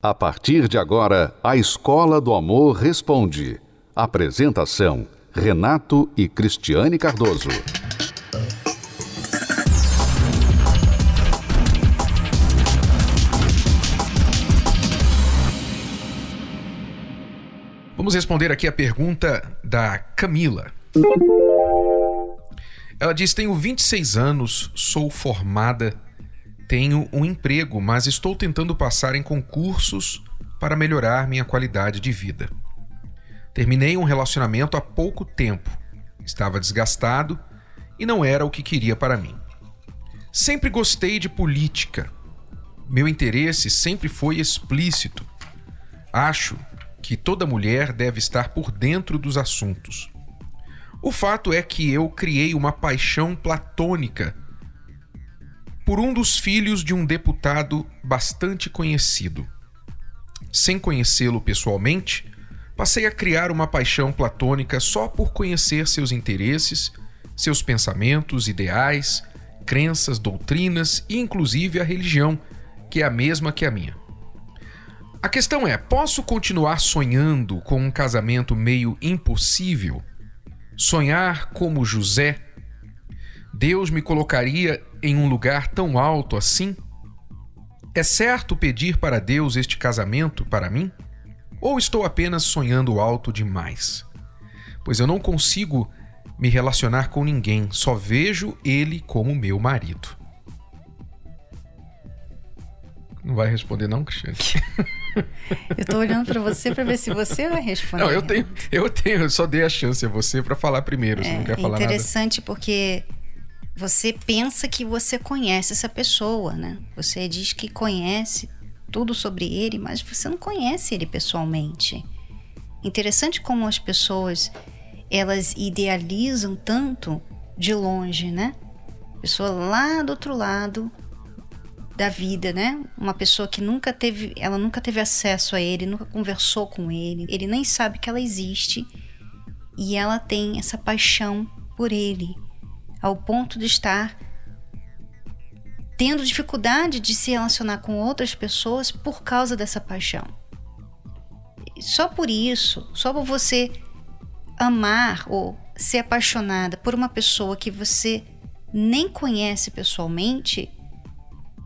A partir de agora, a Escola do Amor Responde. Apresentação: Renato e Cristiane Cardoso. Vamos responder aqui a pergunta da Camila. Ela diz: Tenho 26 anos, sou formada tenho um emprego, mas estou tentando passar em concursos para melhorar minha qualidade de vida. Terminei um relacionamento há pouco tempo. Estava desgastado e não era o que queria para mim. Sempre gostei de política. Meu interesse sempre foi explícito. Acho que toda mulher deve estar por dentro dos assuntos. O fato é que eu criei uma paixão platônica por um dos filhos de um deputado bastante conhecido. Sem conhecê-lo pessoalmente, passei a criar uma paixão platônica só por conhecer seus interesses, seus pensamentos, ideais, crenças, doutrinas e inclusive a religião, que é a mesma que a minha. A questão é: posso continuar sonhando com um casamento meio impossível? Sonhar como José? Deus me colocaria em um lugar tão alto assim? É certo pedir para Deus este casamento para mim? Ou estou apenas sonhando alto demais? Pois eu não consigo me relacionar com ninguém, só vejo ele como meu marido. Não vai responder não, Cristiane? eu tô olhando para você para ver se você vai responder. Não, eu tenho, eu tenho, eu só dei a chance a você para falar primeiro, é, você não quer falar nada. Interessante porque você pensa que você conhece essa pessoa, né? Você diz que conhece tudo sobre ele, mas você não conhece ele pessoalmente. Interessante como as pessoas elas idealizam tanto de longe, né? Pessoa lá do outro lado da vida, né? Uma pessoa que nunca teve, ela nunca teve acesso a ele, nunca conversou com ele, ele nem sabe que ela existe e ela tem essa paixão por ele ao ponto de estar tendo dificuldade de se relacionar com outras pessoas por causa dessa paixão. Só por isso, só por você amar ou ser apaixonada por uma pessoa que você nem conhece pessoalmente,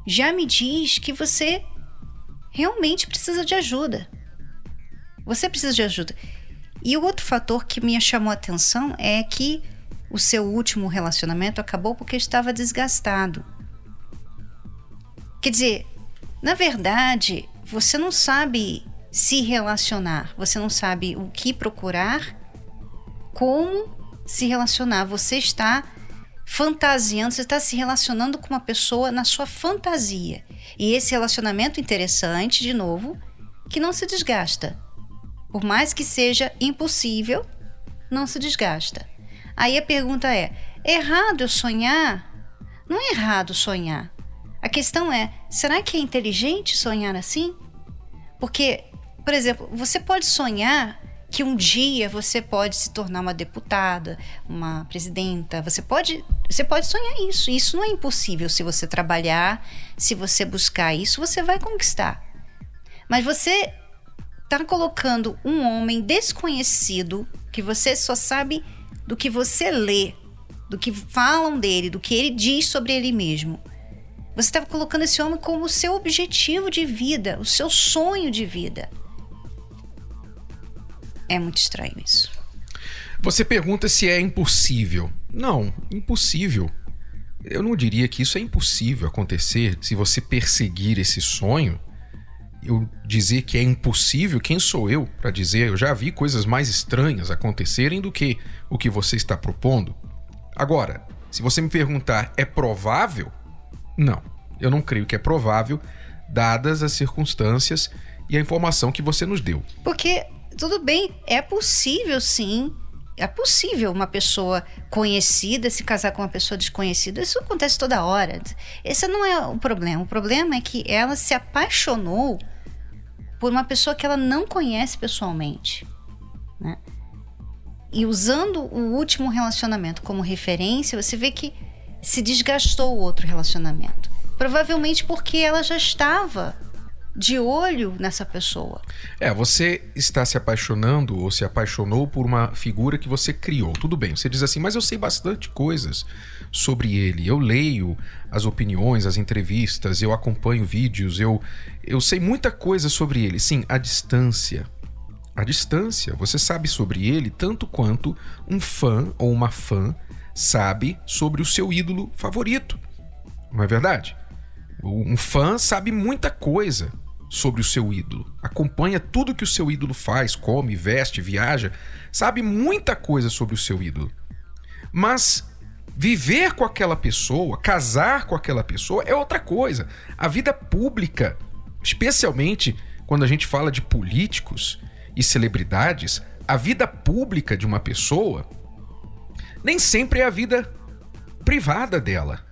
já me diz que você realmente precisa de ajuda. Você precisa de ajuda. E o outro fator que me chamou a atenção é que o seu último relacionamento acabou porque estava desgastado. Quer dizer, na verdade, você não sabe se relacionar, você não sabe o que procurar, como se relacionar. Você está fantasiando, você está se relacionando com uma pessoa na sua fantasia. E esse relacionamento interessante, de novo, que não se desgasta. Por mais que seja impossível, não se desgasta. Aí a pergunta é: errado eu sonhar? Não é errado sonhar. A questão é: será que é inteligente sonhar assim? Porque, por exemplo, você pode sonhar que um dia você pode se tornar uma deputada, uma presidenta. Você pode, você pode sonhar isso. Isso não é impossível se você trabalhar, se você buscar isso, você vai conquistar. Mas você está colocando um homem desconhecido que você só sabe do que você lê, do que falam dele, do que ele diz sobre ele mesmo. Você estava colocando esse homem como o seu objetivo de vida, o seu sonho de vida. É muito estranho isso. Você pergunta se é impossível. Não, impossível. Eu não diria que isso é impossível acontecer se você perseguir esse sonho eu dizer que é impossível, quem sou eu para dizer? Eu já vi coisas mais estranhas acontecerem do que o que você está propondo. Agora, se você me perguntar, é provável? Não, eu não creio que é provável, dadas as circunstâncias e a informação que você nos deu. Porque, tudo bem, é possível sim. É possível uma pessoa conhecida se casar com uma pessoa desconhecida. Isso acontece toda hora. Esse não é o problema. O problema é que ela se apaixonou por uma pessoa que ela não conhece pessoalmente. Né? E usando o último relacionamento como referência, você vê que se desgastou o outro relacionamento. Provavelmente porque ela já estava de olho nessa pessoa. É, você está se apaixonando ou se apaixonou por uma figura que você criou. Tudo bem, você diz assim, mas eu sei bastante coisas sobre ele. Eu leio as opiniões, as entrevistas, eu acompanho vídeos, eu, eu sei muita coisa sobre ele. Sim, a distância. A distância. Você sabe sobre ele tanto quanto um fã ou uma fã sabe sobre o seu ídolo favorito. Não é verdade? Um fã sabe muita coisa sobre o seu ídolo, acompanha tudo que o seu ídolo faz, come, veste, viaja, sabe muita coisa sobre o seu ídolo. Mas viver com aquela pessoa, casar com aquela pessoa é outra coisa. A vida pública, especialmente quando a gente fala de políticos e celebridades, a vida pública de uma pessoa nem sempre é a vida privada dela.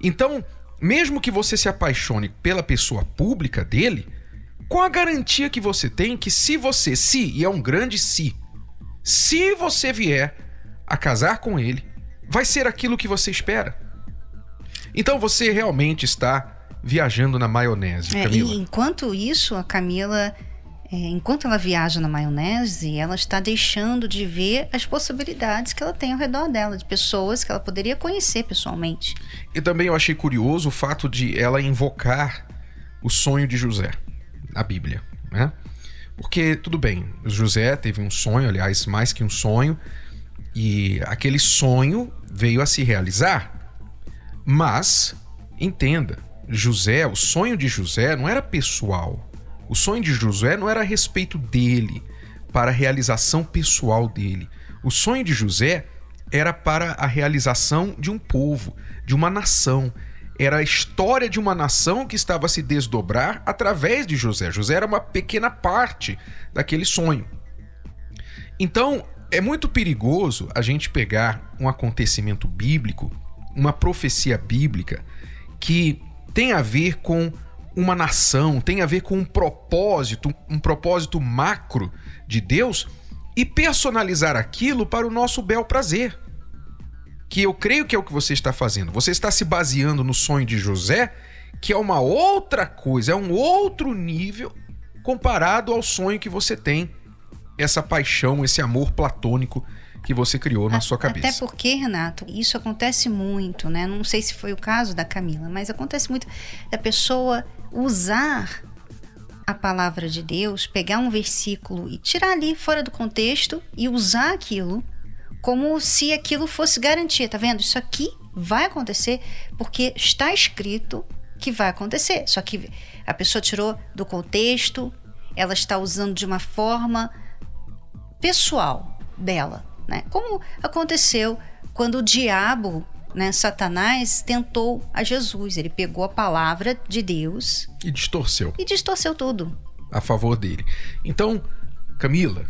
Então, mesmo que você se apaixone pela pessoa pública dele, qual a garantia que você tem que se você, se, e é um grande se, se você vier a casar com ele, vai ser aquilo que você espera? Então você realmente está viajando na maionese, é, Camila. E enquanto isso, a Camila é, enquanto ela viaja na maionese, ela está deixando de ver as possibilidades que ela tem ao redor dela, de pessoas que ela poderia conhecer pessoalmente. E também eu achei curioso o fato de ela invocar o sonho de José na Bíblia, né? Porque, tudo bem, José teve um sonho, aliás, mais que um sonho, e aquele sonho veio a se realizar. Mas, entenda, José, o sonho de José não era pessoal, o sonho de José não era a respeito dele, para a realização pessoal dele. O sonho de José era para a realização de um povo, de uma nação. Era a história de uma nação que estava a se desdobrar através de José. José era uma pequena parte daquele sonho. Então, é muito perigoso a gente pegar um acontecimento bíblico, uma profecia bíblica, que tem a ver com uma nação, tem a ver com um propósito, um propósito macro de Deus e personalizar aquilo para o nosso bel prazer. Que eu creio que é o que você está fazendo. Você está se baseando no sonho de José, que é uma outra coisa, é um outro nível comparado ao sonho que você tem, essa paixão, esse amor platônico que você criou na sua cabeça. Até porque, Renato, isso acontece muito, né? Não sei se foi o caso da Camila, mas acontece muito da pessoa usar a palavra de Deus, pegar um versículo e tirar ali fora do contexto e usar aquilo como se aquilo fosse garantia, tá vendo? Isso aqui vai acontecer porque está escrito que vai acontecer. Só que a pessoa tirou do contexto, ela está usando de uma forma pessoal dela, né? Como aconteceu quando o diabo né, Satanás tentou a Jesus. Ele pegou a palavra de Deus e distorceu. E distorceu tudo a favor dele. Então, Camila,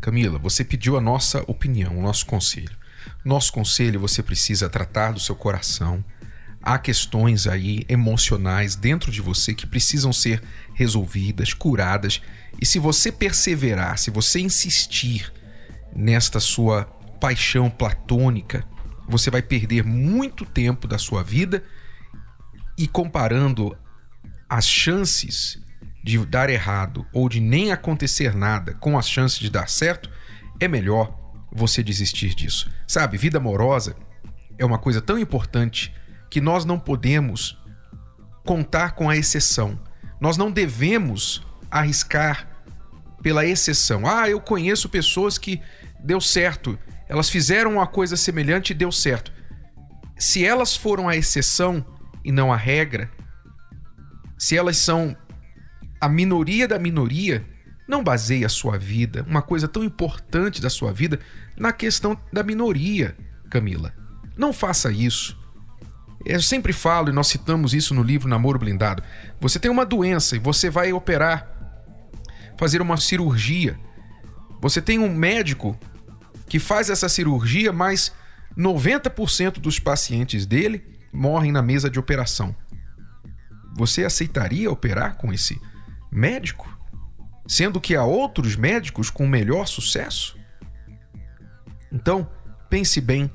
Camila, você pediu a nossa opinião, o nosso conselho. Nosso conselho, você precisa tratar do seu coração. Há questões aí emocionais dentro de você que precisam ser resolvidas, curadas. E se você perseverar, se você insistir nesta sua paixão platônica, você vai perder muito tempo da sua vida e comparando as chances de dar errado ou de nem acontecer nada com as chances de dar certo, é melhor você desistir disso. Sabe, vida amorosa é uma coisa tão importante que nós não podemos contar com a exceção. Nós não devemos arriscar pela exceção. Ah, eu conheço pessoas que deu certo elas fizeram uma coisa semelhante e deu certo. Se elas foram a exceção e não a regra, se elas são a minoria da minoria, não baseie a sua vida, uma coisa tão importante da sua vida, na questão da minoria, Camila. Não faça isso. Eu sempre falo, e nós citamos isso no livro Namoro Blindado. Você tem uma doença e você vai operar, fazer uma cirurgia. Você tem um médico que faz essa cirurgia, mas 90% dos pacientes dele morrem na mesa de operação. Você aceitaria operar com esse médico? Sendo que há outros médicos com melhor sucesso? Então, pense bem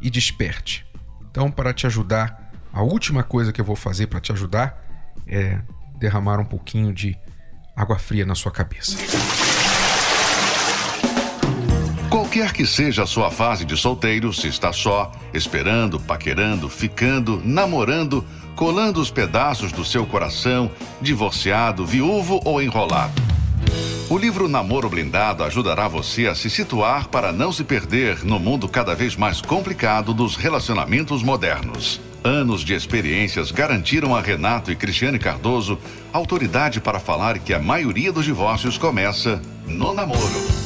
e desperte. Então, para te ajudar, a última coisa que eu vou fazer para te ajudar é derramar um pouquinho de água fria na sua cabeça. Qualquer que seja a sua fase de solteiro, se está só, esperando, paquerando, ficando, namorando, colando os pedaços do seu coração, divorciado, viúvo ou enrolado. O livro Namoro Blindado ajudará você a se situar para não se perder no mundo cada vez mais complicado dos relacionamentos modernos. Anos de experiências garantiram a Renato e Cristiane Cardoso autoridade para falar que a maioria dos divórcios começa no namoro.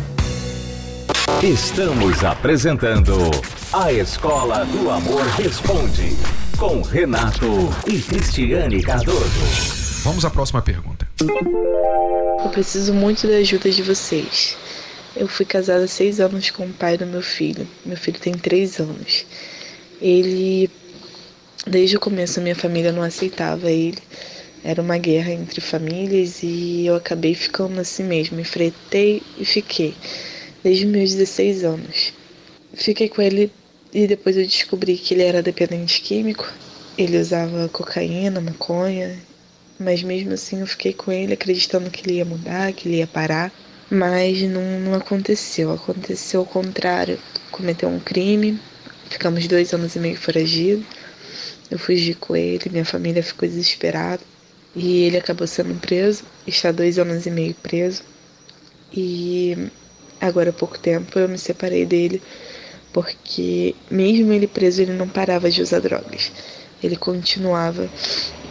Estamos apresentando A Escola do Amor Responde com Renato e Cristiane Cardoso. Vamos à próxima pergunta. Eu preciso muito da ajuda de vocês. Eu fui casada há seis anos com o pai do meu filho. Meu filho tem três anos. Ele, desde o começo, minha família não aceitava ele. Era uma guerra entre famílias e eu acabei ficando assim mesmo. Enfrentei e fiquei, desde meus 16 anos. Fiquei com ele e depois eu descobri que ele era dependente químico. Ele usava cocaína, maconha mas mesmo assim eu fiquei com ele acreditando que ele ia mudar, que ele ia parar. Mas não, não aconteceu. Aconteceu o contrário. Cometeu um crime, ficamos dois anos e meio foragidos. Eu fugi com ele, minha família ficou desesperada. E ele acabou sendo preso, está dois anos e meio preso. E agora há pouco tempo eu me separei dele, porque mesmo ele preso, ele não parava de usar drogas. Ele continuava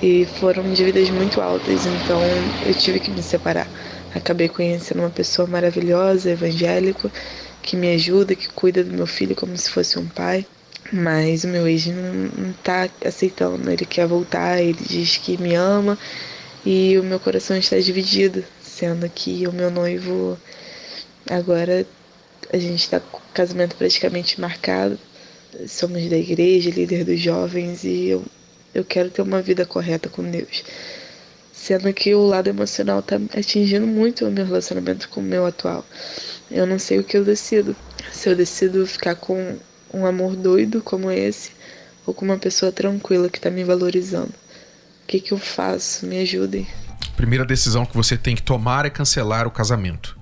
e foram dívidas muito altas, então eu tive que me separar. Acabei conhecendo uma pessoa maravilhosa, evangélico, que me ajuda, que cuida do meu filho como se fosse um pai. Mas o meu ex não, não tá aceitando, ele quer voltar, ele diz que me ama e o meu coração está dividido, sendo que o meu noivo agora a gente está com o casamento praticamente marcado. Somos da igreja, líder dos jovens e eu eu quero ter uma vida correta com Deus. Sendo que o lado emocional tá atingindo muito o meu relacionamento com o meu atual. Eu não sei o que eu decido. Se eu decido ficar com um amor doido como esse, ou com uma pessoa tranquila que tá me valorizando. O que, que eu faço? Me ajudem. Primeira decisão que você tem que tomar é cancelar o casamento.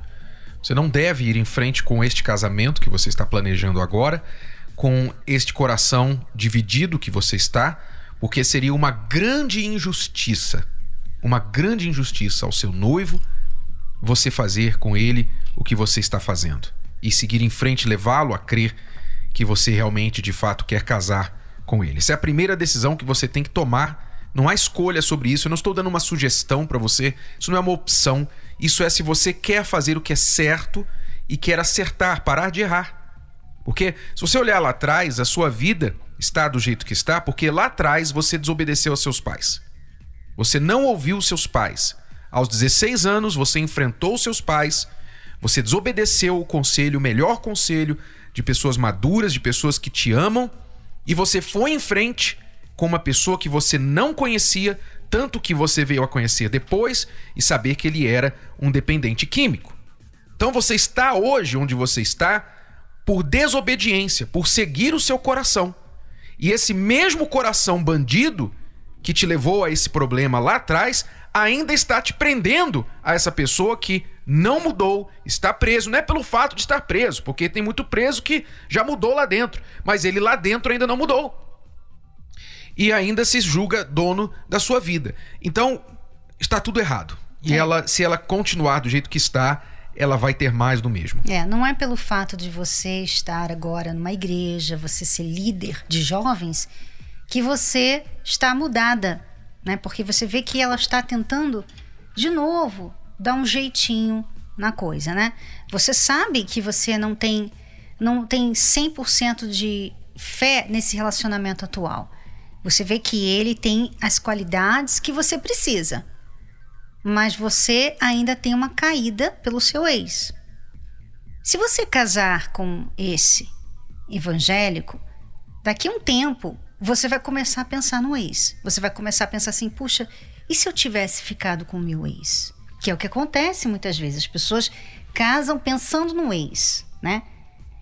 Você não deve ir em frente com este casamento que você está planejando agora, com este coração dividido que você está, porque seria uma grande injustiça, uma grande injustiça ao seu noivo você fazer com ele o que você está fazendo e seguir em frente, levá-lo a crer que você realmente de fato quer casar com ele. Essa é a primeira decisão que você tem que tomar. Não há escolha sobre isso. Eu não estou dando uma sugestão para você. Isso não é uma opção. Isso é se você quer fazer o que é certo e quer acertar, parar de errar. Porque se você olhar lá atrás, a sua vida está do jeito que está porque lá atrás você desobedeceu aos seus pais. Você não ouviu seus pais. Aos 16 anos você enfrentou seus pais, você desobedeceu o conselho, o melhor conselho de pessoas maduras, de pessoas que te amam, e você foi em frente com uma pessoa que você não conhecia, tanto que você veio a conhecer depois e saber que ele era um dependente químico. Então você está hoje onde você está por desobediência, por seguir o seu coração. E esse mesmo coração bandido que te levou a esse problema lá atrás ainda está te prendendo a essa pessoa que não mudou, está preso. Não é pelo fato de estar preso, porque tem muito preso que já mudou lá dentro, mas ele lá dentro ainda não mudou. E ainda se julga dono da sua vida. Então, está tudo errado. E é. ela, se ela continuar do jeito que está, ela vai ter mais do mesmo. É, não é pelo fato de você estar agora numa igreja, você ser líder de jovens, que você está mudada, né? Porque você vê que ela está tentando de novo dar um jeitinho na coisa, né? Você sabe que você não tem não tem 100% de fé nesse relacionamento atual. Você vê que ele tem as qualidades que você precisa, mas você ainda tem uma caída pelo seu ex. Se você casar com esse evangélico, daqui a um tempo você vai começar a pensar no ex. Você vai começar a pensar assim: puxa, e se eu tivesse ficado com o meu ex? Que é o que acontece muitas vezes. As pessoas casam pensando no ex, né?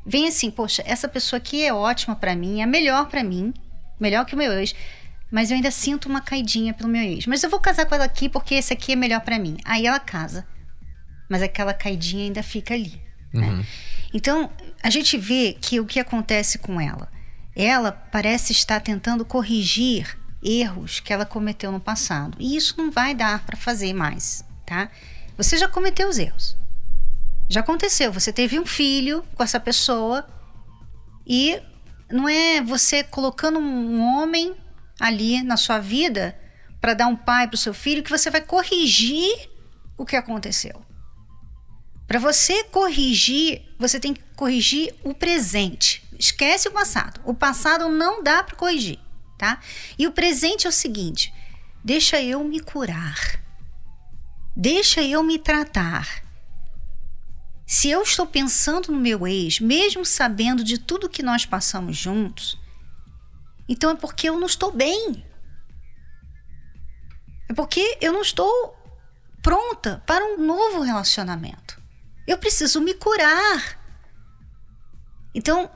Vem assim, poxa, essa pessoa aqui é ótima para mim, é melhor para mim, melhor que o meu ex, mas eu ainda sinto uma caidinha pelo meu ex. Mas eu vou casar com ela aqui porque esse aqui é melhor para mim. Aí ela casa, mas aquela caidinha ainda fica ali. Né? Uhum. Né? Então a gente vê que o que acontece com ela, ela parece estar tentando corrigir erros que ela cometeu no passado e isso não vai dar para fazer mais, tá? Você já cometeu os erros. Já aconteceu, você teve um filho com essa pessoa e não é você colocando um homem ali na sua vida para dar um pai para o seu filho que você vai corrigir o que aconteceu. Para você corrigir, você tem que corrigir o presente. Esquece o passado. O passado não dá para corrigir, tá? E o presente é o seguinte: deixa eu me curar. Deixa eu me tratar. Se eu estou pensando no meu ex, mesmo sabendo de tudo que nós passamos juntos, então é porque eu não estou bem. É porque eu não estou pronta para um novo relacionamento. Eu preciso me curar. Então,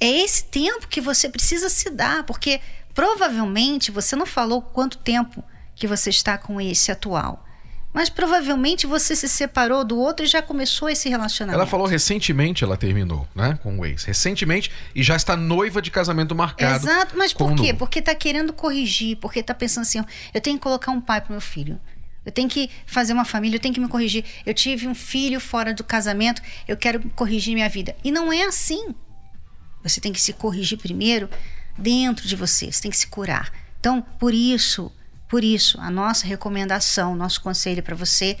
é esse tempo que você precisa se dar, porque provavelmente você não falou quanto tempo que você está com esse atual. Mas provavelmente você se separou do outro e já começou esse relacionamento. Ela falou recentemente, ela terminou, né, com o ex. Recentemente e já está noiva de casamento marcado. Exato, mas por quê? Porque está querendo corrigir, porque está pensando assim, ó, eu tenho que colocar um pai pro meu filho. Eu tenho que fazer uma família, eu tenho que me corrigir. Eu tive um filho fora do casamento, eu quero corrigir minha vida. E não é assim. Você tem que se corrigir primeiro dentro de você, você tem que se curar. Então, por isso, por isso, a nossa recomendação, nosso conselho para você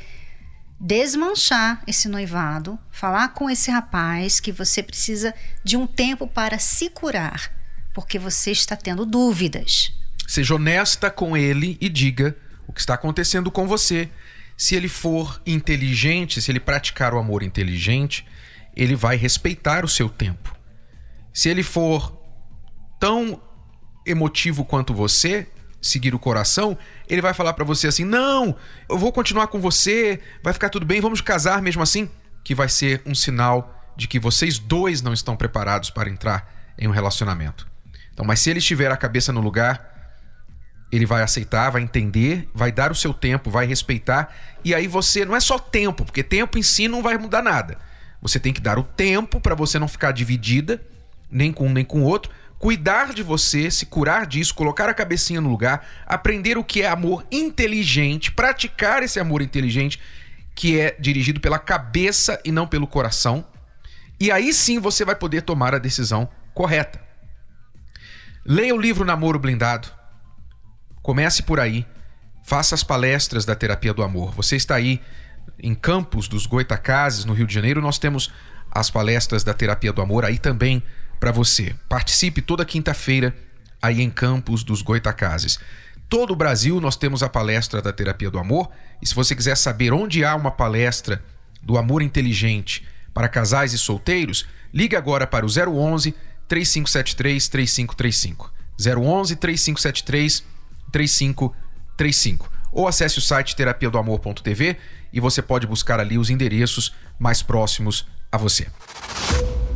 desmanchar esse noivado, falar com esse rapaz que você precisa de um tempo para se curar, porque você está tendo dúvidas. Seja honesta com ele e diga o que está acontecendo com você. Se ele for inteligente, se ele praticar o amor inteligente, ele vai respeitar o seu tempo. Se ele for tão emotivo quanto você, seguir o coração, ele vai falar para você assim: "Não, eu vou continuar com você, vai ficar tudo bem, vamos casar mesmo assim", que vai ser um sinal de que vocês dois não estão preparados para entrar em um relacionamento. Então, mas se ele estiver a cabeça no lugar, ele vai aceitar, vai entender, vai dar o seu tempo, vai respeitar, e aí você não é só tempo, porque tempo em si não vai mudar nada. Você tem que dar o tempo para você não ficar dividida, nem com um nem com o outro, cuidar de você, se curar disso, colocar a cabecinha no lugar, aprender o que é amor inteligente, praticar esse amor inteligente que é dirigido pela cabeça e não pelo coração. E aí sim você vai poder tomar a decisão correta. Leia o livro Namoro Blindado. Comece por aí. Faça as palestras da terapia do amor. Você está aí em Campos dos Goitacazes, no Rio de Janeiro, nós temos as palestras da terapia do amor aí também para você. Participe toda quinta-feira aí em Campos dos Goitacazes. Todo o Brasil nós temos a palestra da Terapia do Amor. E se você quiser saber onde há uma palestra do amor inteligente para casais e solteiros, ligue agora para o 011 3573 3535. 011 3573 3535. Ou acesse o site terapia do amor.tv e você pode buscar ali os endereços mais próximos a você.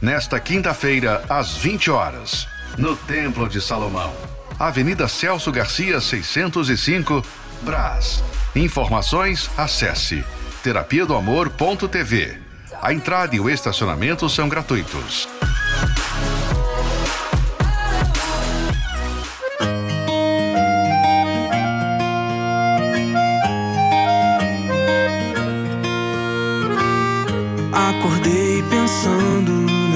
nesta quinta-feira, às 20 horas, no Templo de Salomão, Avenida Celso Garcia, 605, Brás. Informações, acesse terapia do amor.tv. A entrada e o estacionamento são gratuitos.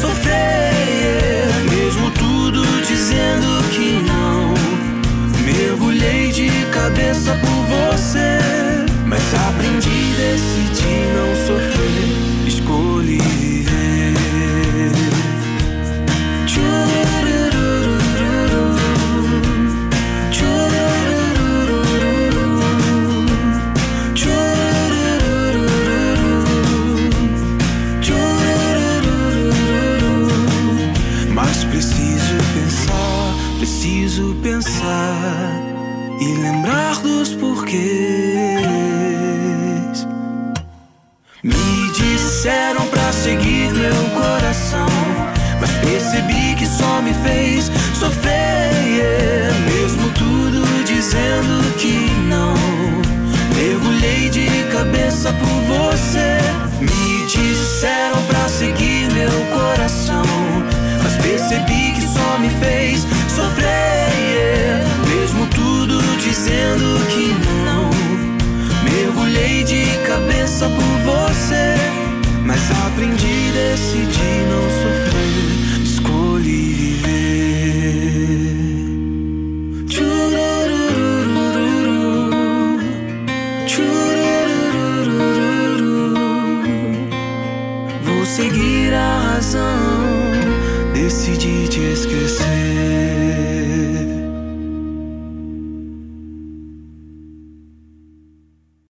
sofrer. Mesmo tudo dizendo que não, mergulhei de cabeça por você. Mas aprendi, decidi não sofrer, escolhi percebi que só me fez sofrer. Mesmo tudo dizendo que não. Mergulhei de cabeça por você, mas aprendi, decidi não